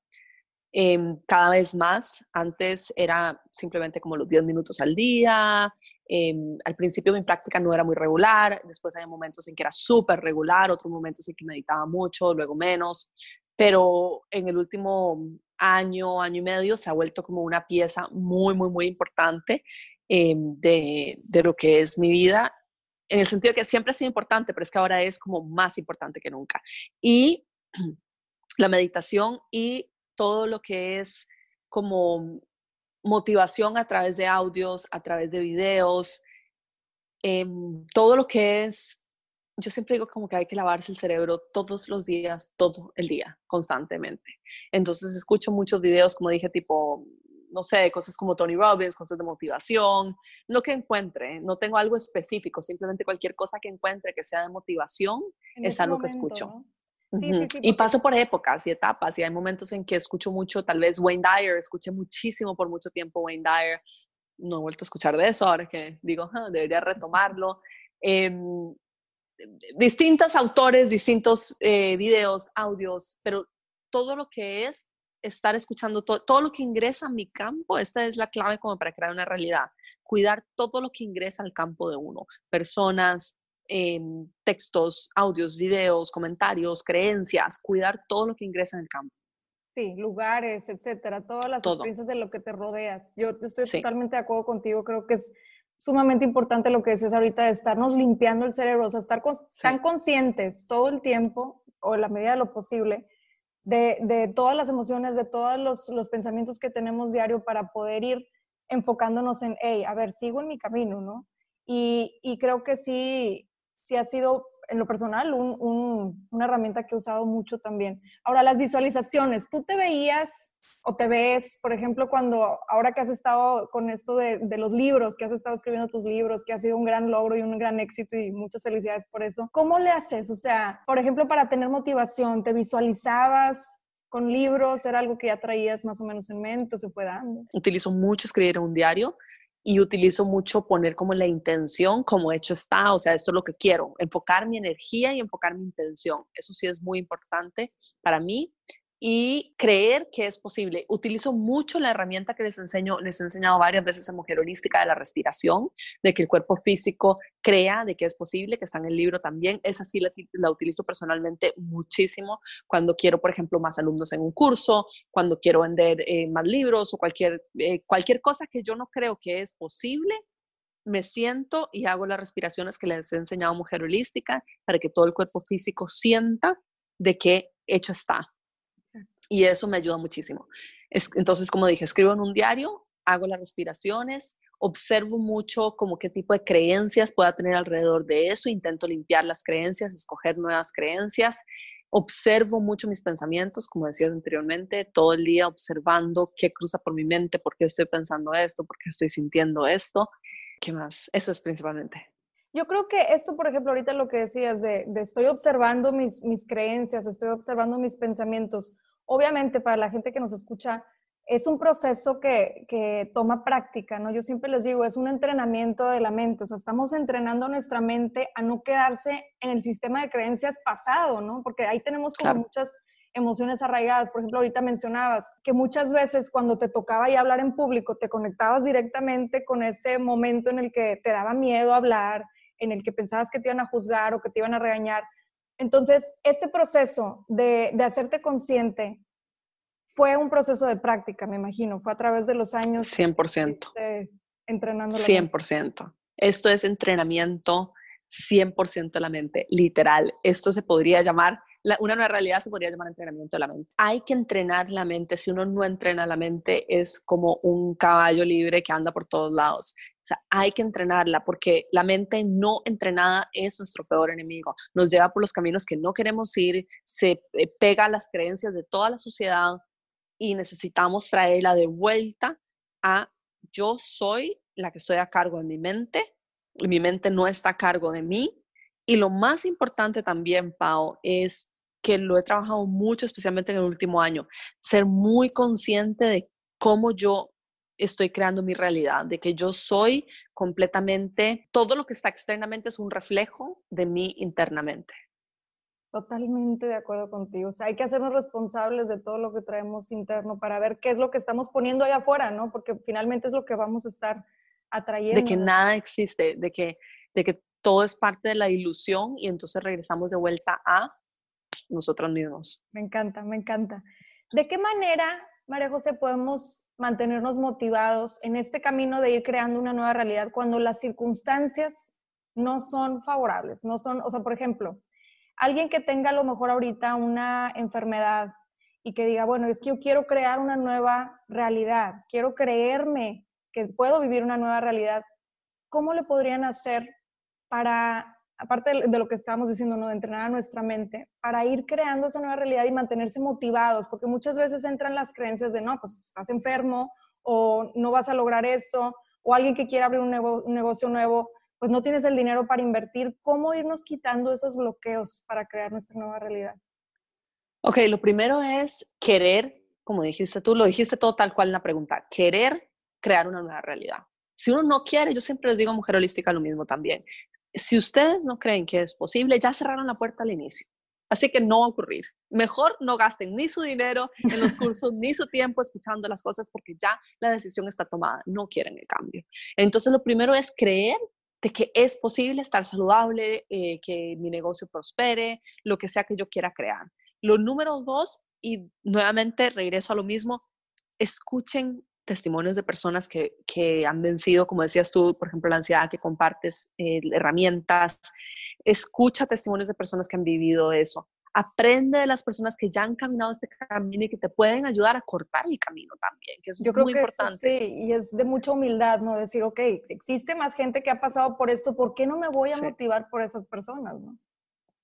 Em, cada vez más, antes era simplemente como los 10 minutos al día. Em, al principio mi práctica no era muy regular, después había momentos en que era súper regular, otros momentos en que meditaba mucho, luego menos, pero en el último año, año y medio, se ha vuelto como una pieza muy, muy, muy importante em, de, de lo que es mi vida, en el sentido que siempre ha sido importante, pero es que ahora es como más importante que nunca. Y la meditación y todo lo que es como motivación a través de audios, a través de videos, em, todo lo que es yo siempre digo como que hay que lavarse el cerebro todos los días, todo el día, constantemente. Entonces escucho muchos videos, como dije, tipo, no sé, cosas como Tony Robbins, cosas de motivación, lo que encuentre, no tengo algo específico, simplemente cualquier cosa que encuentre que sea de motivación es algo que escucho. Sí, sí, sí, Y paso por épocas y etapas, y hay momentos en que escucho mucho, tal vez Wayne Dyer, escuché muchísimo por mucho tiempo Wayne Dyer, no he vuelto a escuchar de eso, ahora que digo, debería retomarlo. Em, distintos autores, distintos eh, videos, audios, pero todo lo que es estar escuchando, todo, lo que ingresa a mi campo, esta es la clave como para crear una realidad. Cuidar todo lo que ingresa al campo de uno, personas, em, textos, audios, videos, comentarios, creencias, cuidar todo lo que ingresa en el campo. Sí, lugares, etcétera, todas las experiencias de lo que te rodeas. Yo estoy totalmente de acuerdo contigo, creo que es sumamente importante lo que decías ahorita de estarnos limpiando el cerebro, o sea, estar tan conscientes todo el tiempo, o en la medida de lo posible, de, de todas las emociones, de todos los, los, pensamientos que tenemos diario para poder ir enfocándonos en, hey, a ver, sigo en mi camino, ¿no? Y, y creo que sí, sí ha sido en lo personal, una herramienta que he usado mucho también. Ahora, las visualizaciones, ¿tú te veías o te ves, por ejemplo, cuando ahora que has estado con esto de, los libros, que has estado escribiendo tus libros, que ha sido un gran logro y un gran éxito y muchas felicidades por eso, ¿cómo le haces? O sea, por ejemplo, para tener motivación, ¿te visualizabas? con libros, era algo que ya traías más o menos en mente, o se fue dando. Utilizo mucho escribir un diario y utilizo mucho poner como la intención, como hecho está, o sea, esto es lo que quiero, enfocar mi energía y enfocar mi intención. Eso sí es muy importante para mí y creer que es posible. Utilizo mucho la herramienta que les enseño, les he enseñado varias veces en Mujer Holística de la respiración, de que el cuerpo físico crea de que es posible, que está en el libro también. Esa sí la, utilizo personalmente muchísimo cuando quiero, por ejemplo, más alumnos en un curso, cuando quiero vender eh, más libros o cualquier, eh, cualquier cosa que yo no creo que es posible, me siento y hago las respiraciones que les he enseñado Mujer Holística para que todo el cuerpo físico sienta de que hecho está, y eso me ayuda muchísimo. entonces, como dije, escribo en un diario, hago las respiraciones, observo mucho como qué tipo de creencias pueda tener alrededor de eso, intento limpiar las creencias, escoger nuevas creencias, observo mucho mis pensamientos, como decías anteriormente, todo el día observando qué cruza por mi mente, por qué estoy pensando esto, por qué estoy sintiendo esto. ¿Qué más? Eso es principalmente. Yo creo que esto, por ejemplo, ahorita lo que decías de, de estoy observando mis, mis creencias, estoy observando mis pensamientos obviamente para la gente que nos escucha, es un proceso que, que, toma práctica, ¿no? Yo siempre les digo, es un entrenamiento de la mente, o sea, estamos entrenando nuestra mente a no quedarse en el sistema de creencias pasado, ¿no? Porque ahí tenemos como muchas emociones arraigadas. Por ejemplo, ahorita mencionabas que muchas veces cuando te tocaba ya hablar en público, te conectabas directamente con ese momento en el que te daba miedo hablar, en el que pensabas que te iban a juzgar o que te iban a regañar. Entonces, este proceso de, de, hacerte consciente fue un proceso de práctica, me imagino, fue a través de los años. 100%. Este, entrenando. 100%. Esto es entrenamiento 100% de la mente, literal. Esto se podría llamar, una nueva realidad se podría llamar entrenamiento de la mente. Hay que entrenar la mente. Si uno no entrena la mente, es como un caballo libre que anda por todos lados. O sea, hay que entrenarla porque la mente no entrenada es nuestro peor enemigo. Nos lleva por los caminos que no queremos ir, se eh, pega a las creencias de toda la sociedad y necesitamos traerla de vuelta a yo soy la que estoy a cargo de mi mente, mi mente no está a cargo de mí. Y lo más importante también, Pau, es que lo he trabajado mucho, especialmente en el último año, ser muy consciente de cómo yo estoy creando mi realidad, de que yo soy completamente, todo lo que está externamente es un reflejo de mí internamente. Totalmente de acuerdo contigo. O sea, hay que hacernos responsables de todo lo que traemos interno para ver qué es lo que estamos poniendo allá afuera, ¿no? Porque finalmente es lo que vamos a estar atrayendo. De que nada existe, de que, de que todo es parte de la ilusión y entonces regresamos de vuelta a nosotros mismos. Me encanta, me encanta. ¿De qué manera, María José, podemos mantenernos motivados en este camino de ir creando una nueva realidad cuando las circunstancias no son favorables, no son, o sea, por ejemplo, alguien que tenga a lo mejor ahorita una enfermedad y que diga, bueno, es que yo quiero crear una nueva realidad, quiero creerme que puedo vivir una nueva realidad, ¿cómo le podrían hacer para aparte de lo que estábamos diciendo, ¿no? de entrenar a nuestra mente, para ir creando esa nueva realidad y mantenerse motivados, porque muchas veces entran las creencias de, no, pues estás enfermo o no vas a lograr esto, o alguien que quiere abrir un, un negocio nuevo, pues no tienes el dinero para invertir. ¿Cómo irnos quitando esos bloqueos para crear nuestra nueva realidad? Ok, lo primero es querer, como dijiste tú, lo dijiste todo tal cual en la pregunta, querer crear una nueva realidad. Si uno no quiere, yo siempre les digo a Mujer Holística lo mismo también si ustedes no creen que es posible, ya cerraron la puerta al inicio. Así que no va a ocurrir. Mejor no gasten ni su dinero en los cursos, ni su tiempo escuchando las cosas porque ya la decisión está tomada. No quieren el cambio. Entonces, lo primero es creer de que es posible estar saludable, eh, que mi negocio prospere, lo que sea que yo quiera crear. Lo número dos y nuevamente regreso a lo mismo, escuchen testimonios de personas que, que, han vencido, como decías tú, por ejemplo, la ansiedad, que compartes eh, herramientas, escucha testimonios de personas que han vivido eso, aprende de las personas que ya han caminado este camino y que te pueden ayudar a cortar el camino también, que eso Yo es creo muy que importante. sí, y es de mucha humildad, ¿no? Decir, ok, existe más gente que ha pasado por esto, ¿por qué no me voy a Sí. motivar por esas personas, no?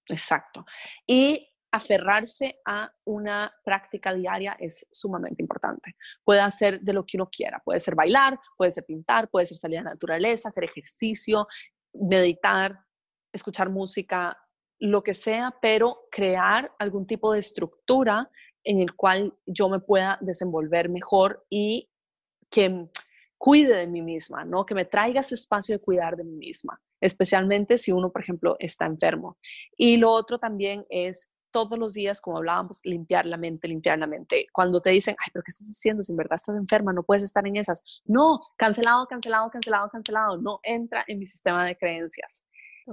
Exacto. Y aferrarse a una práctica diaria es sumamente importante. Puede ser de lo que uno quiera, puede ser bailar, puede ser pintar, puede ser salir a la naturaleza, hacer ejercicio, meditar, escuchar música, lo que sea, pero crear algún tipo de estructura en el cual yo me pueda desenvolver mejor y que cuide de mí misma, ¿no? Que me traiga ese espacio de cuidar de mí misma, especialmente si uno, por ejemplo, está enfermo. Y lo otro también es todos los días, como hablábamos, limpiar la mente, limpiar la mente. Cuando te dicen, ay, pero ¿qué estás haciendo? Si en verdad estás enferma, no puedes estar en esas. No, cancelado, cancelado, cancelado, cancelado. No entra en mi sistema de creencias.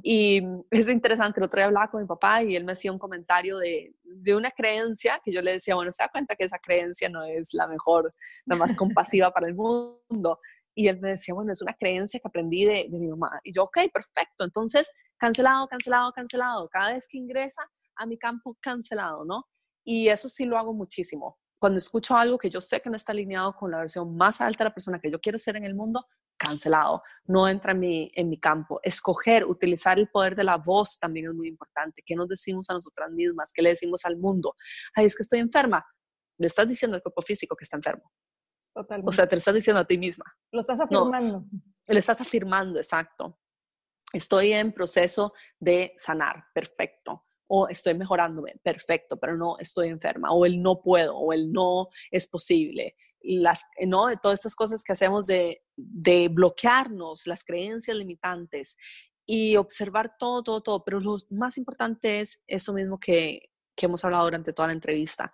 Y es interesante, el otro día hablaba con mi papá y él me hacía un comentario de, de, una creencia que yo le decía, bueno, se da cuenta que esa creencia no es la mejor, la más compasiva para el mundo. Y él me decía, bueno, es una creencia que aprendí de, de mi mamá. Y yo, ok, perfecto. Entonces, cancelado, cancelado, cancelado. Cada vez que ingresa a mi campo, cancelado, ¿no? Y eso sí lo hago muchísimo. Cuando escucho algo que yo sé que no está alineado con la versión más alta de la persona que yo quiero ser en el mundo, cancelado, no entra en mi, en mi campo. Escoger, utilizar el poder de la voz también es muy importante. ¿Qué nos decimos a nosotras mismas? ¿Qué le decimos al mundo? Ay, es que estoy enferma. Le estás diciendo al cuerpo físico que está enfermo. Totalmente. O sea, te lo estás diciendo a ti misma. Lo estás afirmando. No, le estás afirmando, exacto. Estoy en proceso de sanar, perfecto. O estoy mejorándome, perfecto, pero no estoy enferma. O el no puedo, o el no es posible las, ¿no? Todas estas cosas que hacemos de, de, bloquearnos, las creencias limitantes y observar todo, todo, todo. Pero lo más importante es eso mismo que, que hemos hablado durante toda la entrevista,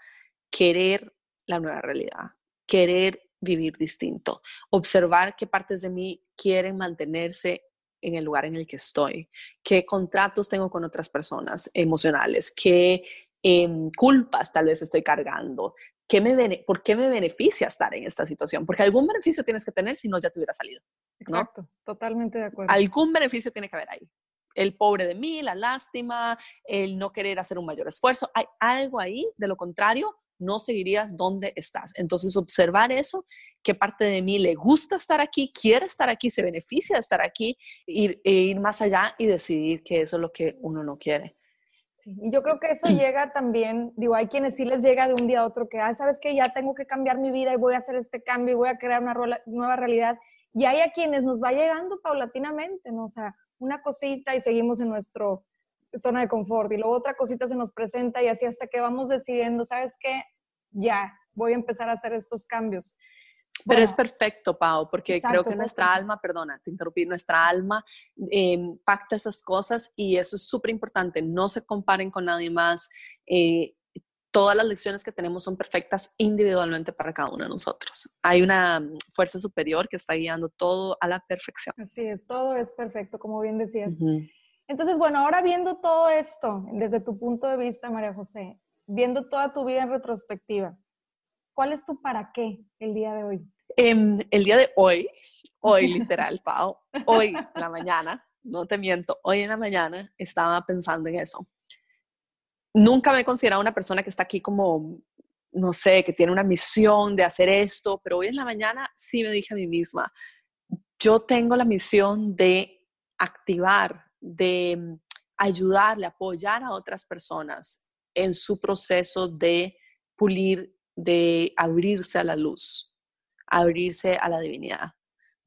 querer la nueva realidad, querer vivir distinto, observar qué partes de mí quieren mantenerse en el lugar en el que estoy, qué contratos tengo con otras personas emocionales, qué eh, culpas tal vez estoy cargando, ¿Qué me ¿por qué me beneficia estar en esta situación? Porque algún beneficio tienes que tener si no ya te hubiera salido. ¿no? Exacto, totalmente de acuerdo. Algún beneficio tiene que haber ahí. El pobre de mí, la lástima, el no querer hacer un mayor esfuerzo. Hay algo ahí, de lo contrario, no seguirías donde estás. Entonces, observar eso, qué parte de mí le gusta estar aquí, quiere estar aquí, se beneficia de estar aquí, ir, e ir más allá y decidir que eso es lo que uno no quiere. Sí, y yo creo que eso llega también, digo, hay quienes sí les llega de un día a otro que, ah, sabes que ya tengo que cambiar mi vida y voy a hacer este cambio y voy a crear una nueva realidad. Y hay a quienes nos va llegando paulatinamente, ¿no? O sea, una cosita y seguimos en nuestro zona de confort y luego otra cosita se nos presenta y así hasta que vamos decidiendo, ¿sabes qué? Ya, voy a empezar a hacer estos cambios. Pero es perfecto, Pau, porque exacto, creo que nuestra perfecto. alma, perdona, te interrumpí, nuestra alma eh, pacta esas cosas y eso es súper importante. No se comparen con nadie más. Eh, todas las lecciones que tenemos son perfectas individualmente para cada uno de nosotros. Hay una fuerza superior que está guiando todo a la perfección. Así es, todo es perfecto, como bien decías. Uh -huh. Entonces, bueno, ahora viendo todo esto desde tu punto de vista, María José, viendo toda tu vida en retrospectiva, ¿cuál es tu para qué el día de hoy? Eh, el día de hoy, hoy literal, Pau, hoy en la mañana, no te miento, hoy en la mañana estaba pensando en eso. Nunca me he considerado una persona que está aquí como, no sé, que tiene una misión de hacer esto, pero hoy en la mañana sí me dije a mí misma, yo tengo la misión de activar, de ayudarle, apoyar a otras personas en su proceso de pulir, de abrirse a la luz, abrirse a la divinidad.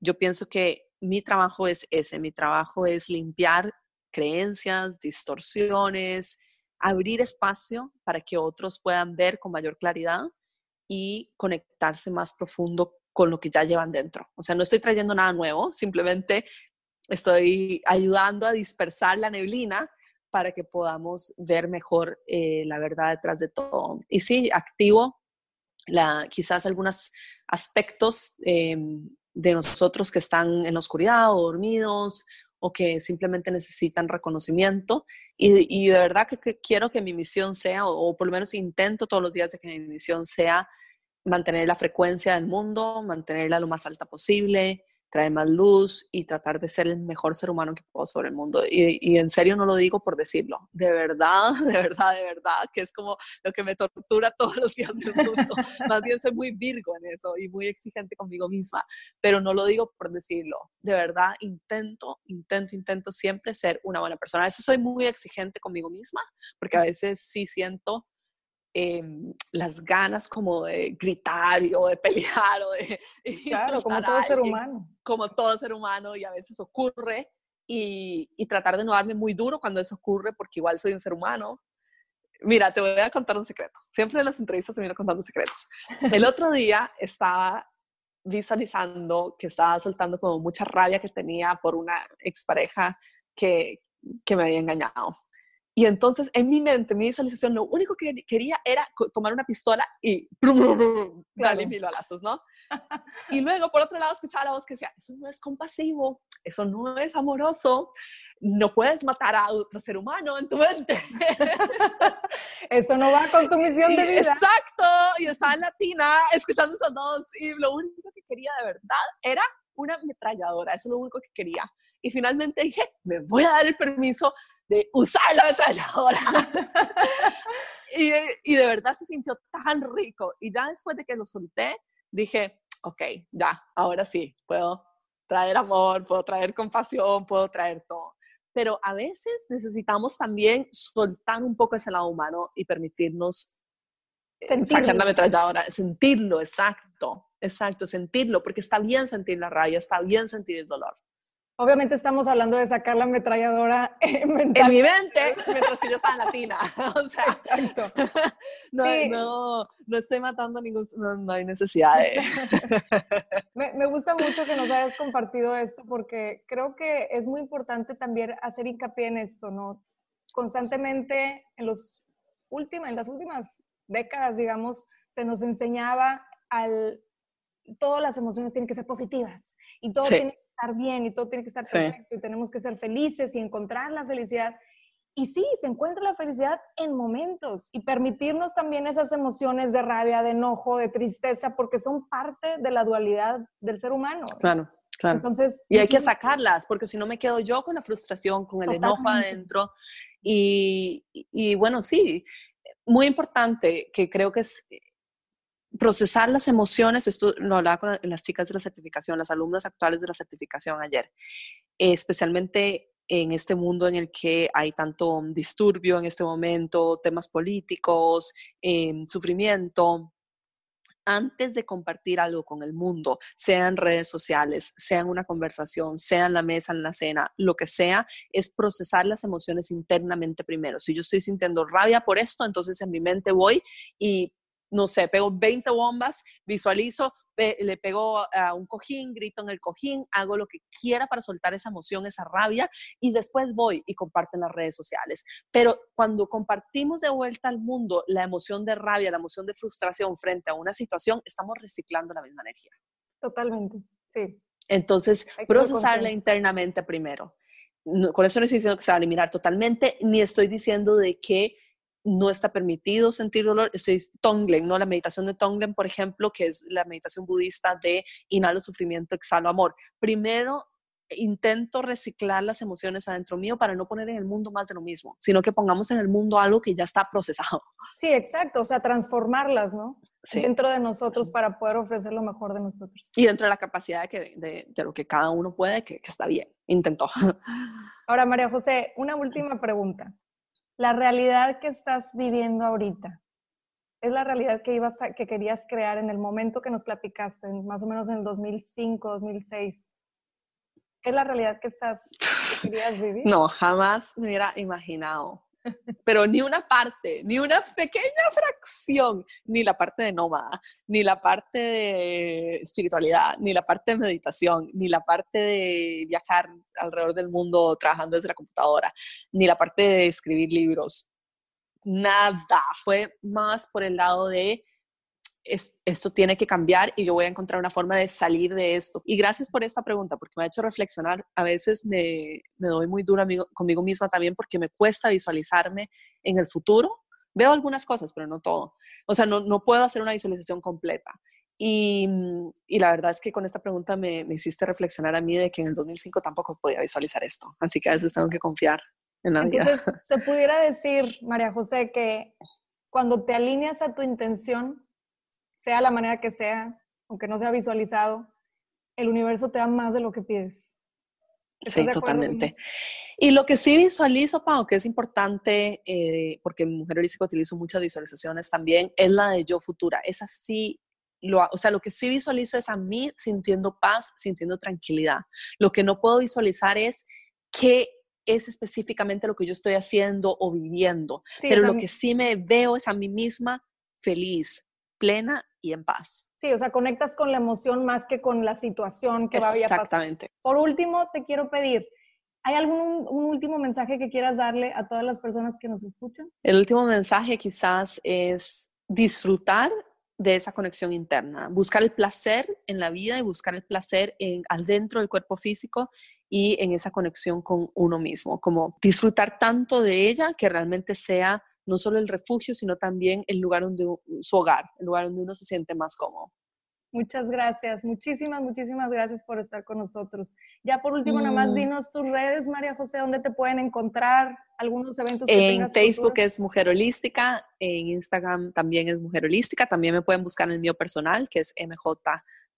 Yo pienso que mi trabajo es ese, mi trabajo es limpiar creencias, distorsiones, abrir espacio para que otros puedan ver con mayor claridad y conectarse más profundo con lo que ya llevan dentro. O sea, no estoy trayendo nada nuevo, simplemente estoy ayudando a dispersar la neblina para que podamos ver mejor eh, la verdad detrás de todo. Y sí, activo la, quizás algunos aspectos eh, de nosotros que están en la oscuridad o dormidos o que simplemente necesitan reconocimiento. Y, de verdad que, quiero que mi misión sea, o, por lo menos intento todos los días de que mi misión sea mantener la frecuencia del mundo, mantenerla lo más alta posible, traer más luz y tratar de ser el mejor ser humano que puedo sobre el mundo. Y, en serio no lo digo por decirlo, de verdad, de verdad, de verdad, que es como lo que me tortura todos los días del mundo. Más bien soy muy virgo en eso y muy exigente conmigo misma, pero no lo digo por decirlo. De verdad intento, intento, intento siempre ser una buena persona. A veces soy muy exigente conmigo misma, porque a veces sí siento Em, las ganas como de gritar o de pelear o de... Claro, como todo ser humano. Como todo ser humano y a veces ocurre y, y, tratar de no darme muy duro cuando eso ocurre porque igual soy un ser humano. Mira, te voy a contar un secreto. Siempre en las entrevistas te viene contando secretos. El otro día estaba visualizando que estaba soltando como mucha rabia que tenía por una expareja que, que me había engañado. Y entonces en mi mente, mi visualización, lo único que quería era tomar una pistola y darle mil balazos, ¿no? y luego, por otro lado, escuchaba la voz que decía, eso no es compasivo, eso no es amoroso, no puedes matar a otro ser humano en tu mente. eso no va con tu misión de vida. Exacto, y estaba en latina escuchando esos dos y lo único que quería de verdad era una ametralladora, eso es lo único que quería. Y finalmente dije, me voy a dar el permiso de usar la ametralladora. y, y de verdad se sintió tan rico. Y ya después de que lo solté, dije, ok, ya, ahora sí, puedo traer amor, puedo traer compasión, puedo traer todo. Pero a veces necesitamos también soltar un poco ese lado humano y permitirnos eh, sentirlo. sacar la ametralladora, sentirlo, exacto, exacto, sentirlo, porque está bien sentir la rabia, está bien sentir el dolor. Obviamente estamos hablando de sacar la ametralladora en mi mente, mientras que yo estaba en latina. O sea, Exacto. No, no, no, estoy matando ningún... No, hay necesidad de... me, me, gusta mucho que nos hayas compartido esto porque creo que es muy importante también hacer hincapié en esto, ¿no? Constantemente en, los última, en las últimas décadas, digamos, se nos enseñaba al... Todas las emociones tienen que ser positivas y todo tiene estar bien y todo tiene que estar perfecto y tenemos que ser felices y encontrar la felicidad. Y sí, se encuentra la felicidad en momentos y permitirnos también esas emociones de rabia, de enojo, de tristeza, porque son parte de la dualidad del ser humano. Claro, claro. Entonces, y hay que sacarlas, porque si no me quedo yo con la frustración, con el enojo adentro. Y, y bueno, sí, muy importante, que creo que es procesar las emociones, esto lo hablaba con las chicas de la certificación, las alumnas actuales de la certificación ayer, especialmente en este mundo en el que hay tanto disturbio en este momento, temas políticos, em, sufrimiento. Antes de compartir algo con el mundo, sea en redes sociales, sea en una conversación, sea en la mesa, en la cena, lo que sea, es procesar las emociones internamente primero. Si yo estoy sintiendo rabia por esto, entonces en mi mente voy y no sé, pego 20 bombas, visualizo, le pego a un cojín, grito en el cojín, hago lo que quiera para soltar esa emoción, esa rabia y después voy y comparto en las redes sociales. Pero cuando compartimos de vuelta al mundo la emoción de rabia, la emoción de frustración frente a una situación, estamos reciclando la misma energía. Totalmente, sí. Entonces, procesarla internamente primero. con eso no estoy diciendo que se va a eliminar totalmente, ni estoy diciendo de que no está permitido sentir dolor. Estoy Tonglen, ¿no? La meditación de Tonglen, por ejemplo, que es la meditación budista de inhalo sufrimiento, exhalo amor. Primero intento reciclar las emociones adentro mío para no poner en el mundo más de lo mismo, sino que pongamos en el mundo algo que ya está procesado. Sí, exacto, o sea, transformarlas, ¿no? Dentro de nosotros para poder ofrecer lo mejor de nosotros. Y dentro de la capacidad de, que, de, lo que cada uno puede, que, que está bien, intentó. Ahora, María José, una última pregunta la realidad que estás viviendo ahorita es la realidad que ibas que querías crear en el momento que nos platicaste, más o menos en el 2005, 2006. ¿Es la realidad que estás que querías vivir? No, jamás me hubiera imaginado pero ni una parte, ni una pequeña fracción, ni la parte de nómada, ni la parte de espiritualidad, ni la parte de meditación, ni la parte de viajar alrededor del mundo trabajando desde la computadora, ni la parte de escribir libros. Nada. Fue más por el lado de esto tiene que cambiar y yo voy a encontrar una forma de salir de esto. Y gracias por esta pregunta, porque me ha hecho reflexionar. A veces me, me doy muy dura conmigo misma también porque me cuesta visualizarme en el futuro. Veo algunas cosas, pero no todo. O sea, no, no puedo hacer una visualización completa. Y, y, la verdad es que con esta pregunta me, me, hiciste reflexionar a mí de que en el 2005 tampoco podía visualizar esto. Así que a veces tengo que confiar en la vida. Entonces, se pudiera decir, María José, que cuando te alineas a tu intención, sea la manera que sea, aunque no sea visualizado, el universo te da más de lo que pides. Sí, totalmente. Y lo que sí visualizo, Pau, que es importante, eh, porque en Mujer Holística utilizo muchas visualizaciones también, es la de yo futura. Esa sí, lo, o sea, lo que sí visualizo es a mí sintiendo paz, sintiendo tranquilidad. Lo que no puedo visualizar es qué es específicamente lo que yo estoy haciendo o viviendo. Pero lo que sí me veo es a mí misma feliz, plena y en paz. Sí, o sea, conectas con la emoción más que con la situación que va a pasar. Exactamente. Por último, te quiero pedir, ¿hay algún un último mensaje que quieras darle a todas las personas que nos escuchan? El último mensaje quizás es disfrutar de esa conexión interna, buscar el placer en la vida y buscar el placer en, al dentro del cuerpo físico y en esa conexión con uno mismo, como disfrutar tanto de ella que realmente sea no solo el refugio, sino también el lugar donde su hogar, el lugar donde uno se siente más cómodo. Muchas gracias, muchísimas, muchísimas gracias por estar con nosotros. Ya por último, nada más mm. dinos tus redes, María José, ¿dónde te pueden encontrar? ¿Algunos eventos que En Facebook es Mujer Holística, en Instagram también es Mujer Holística, también me pueden buscar en el mío personal, que es MJ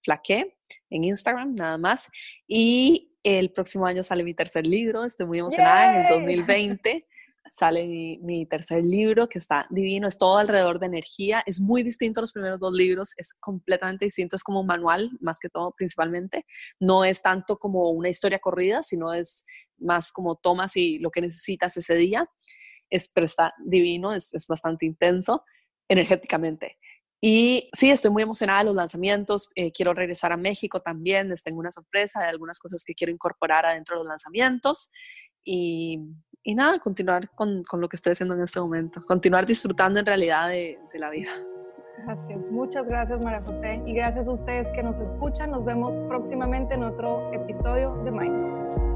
Flaque, en Instagram, nada más. Y el próximo año sale mi tercer libro, estoy muy emocionada, en el 2020 sale mi, tercer libro que está divino, es todo alrededor de energía, es muy distinto a los primeros dos libros, es completamente distinto, es como un manual más que todo principalmente, no es tanto como una historia corrida, sino es más como tomas y lo que necesitas ese día, es, pero está divino, es, es bastante intenso energéticamente. Y sí, estoy muy emocionada de los lanzamientos. Eh, quiero regresar a México también. Les tengo una sorpresa de algunas cosas que quiero incorporar adentro de los lanzamientos. Y, y nada, continuar con, con, lo que estoy haciendo en este momento, continuar disfrutando en realidad de, de la vida. Gracias, muchas gracias María José y gracias a ustedes que nos escuchan. Nos vemos próximamente en otro episodio de Mindfulness.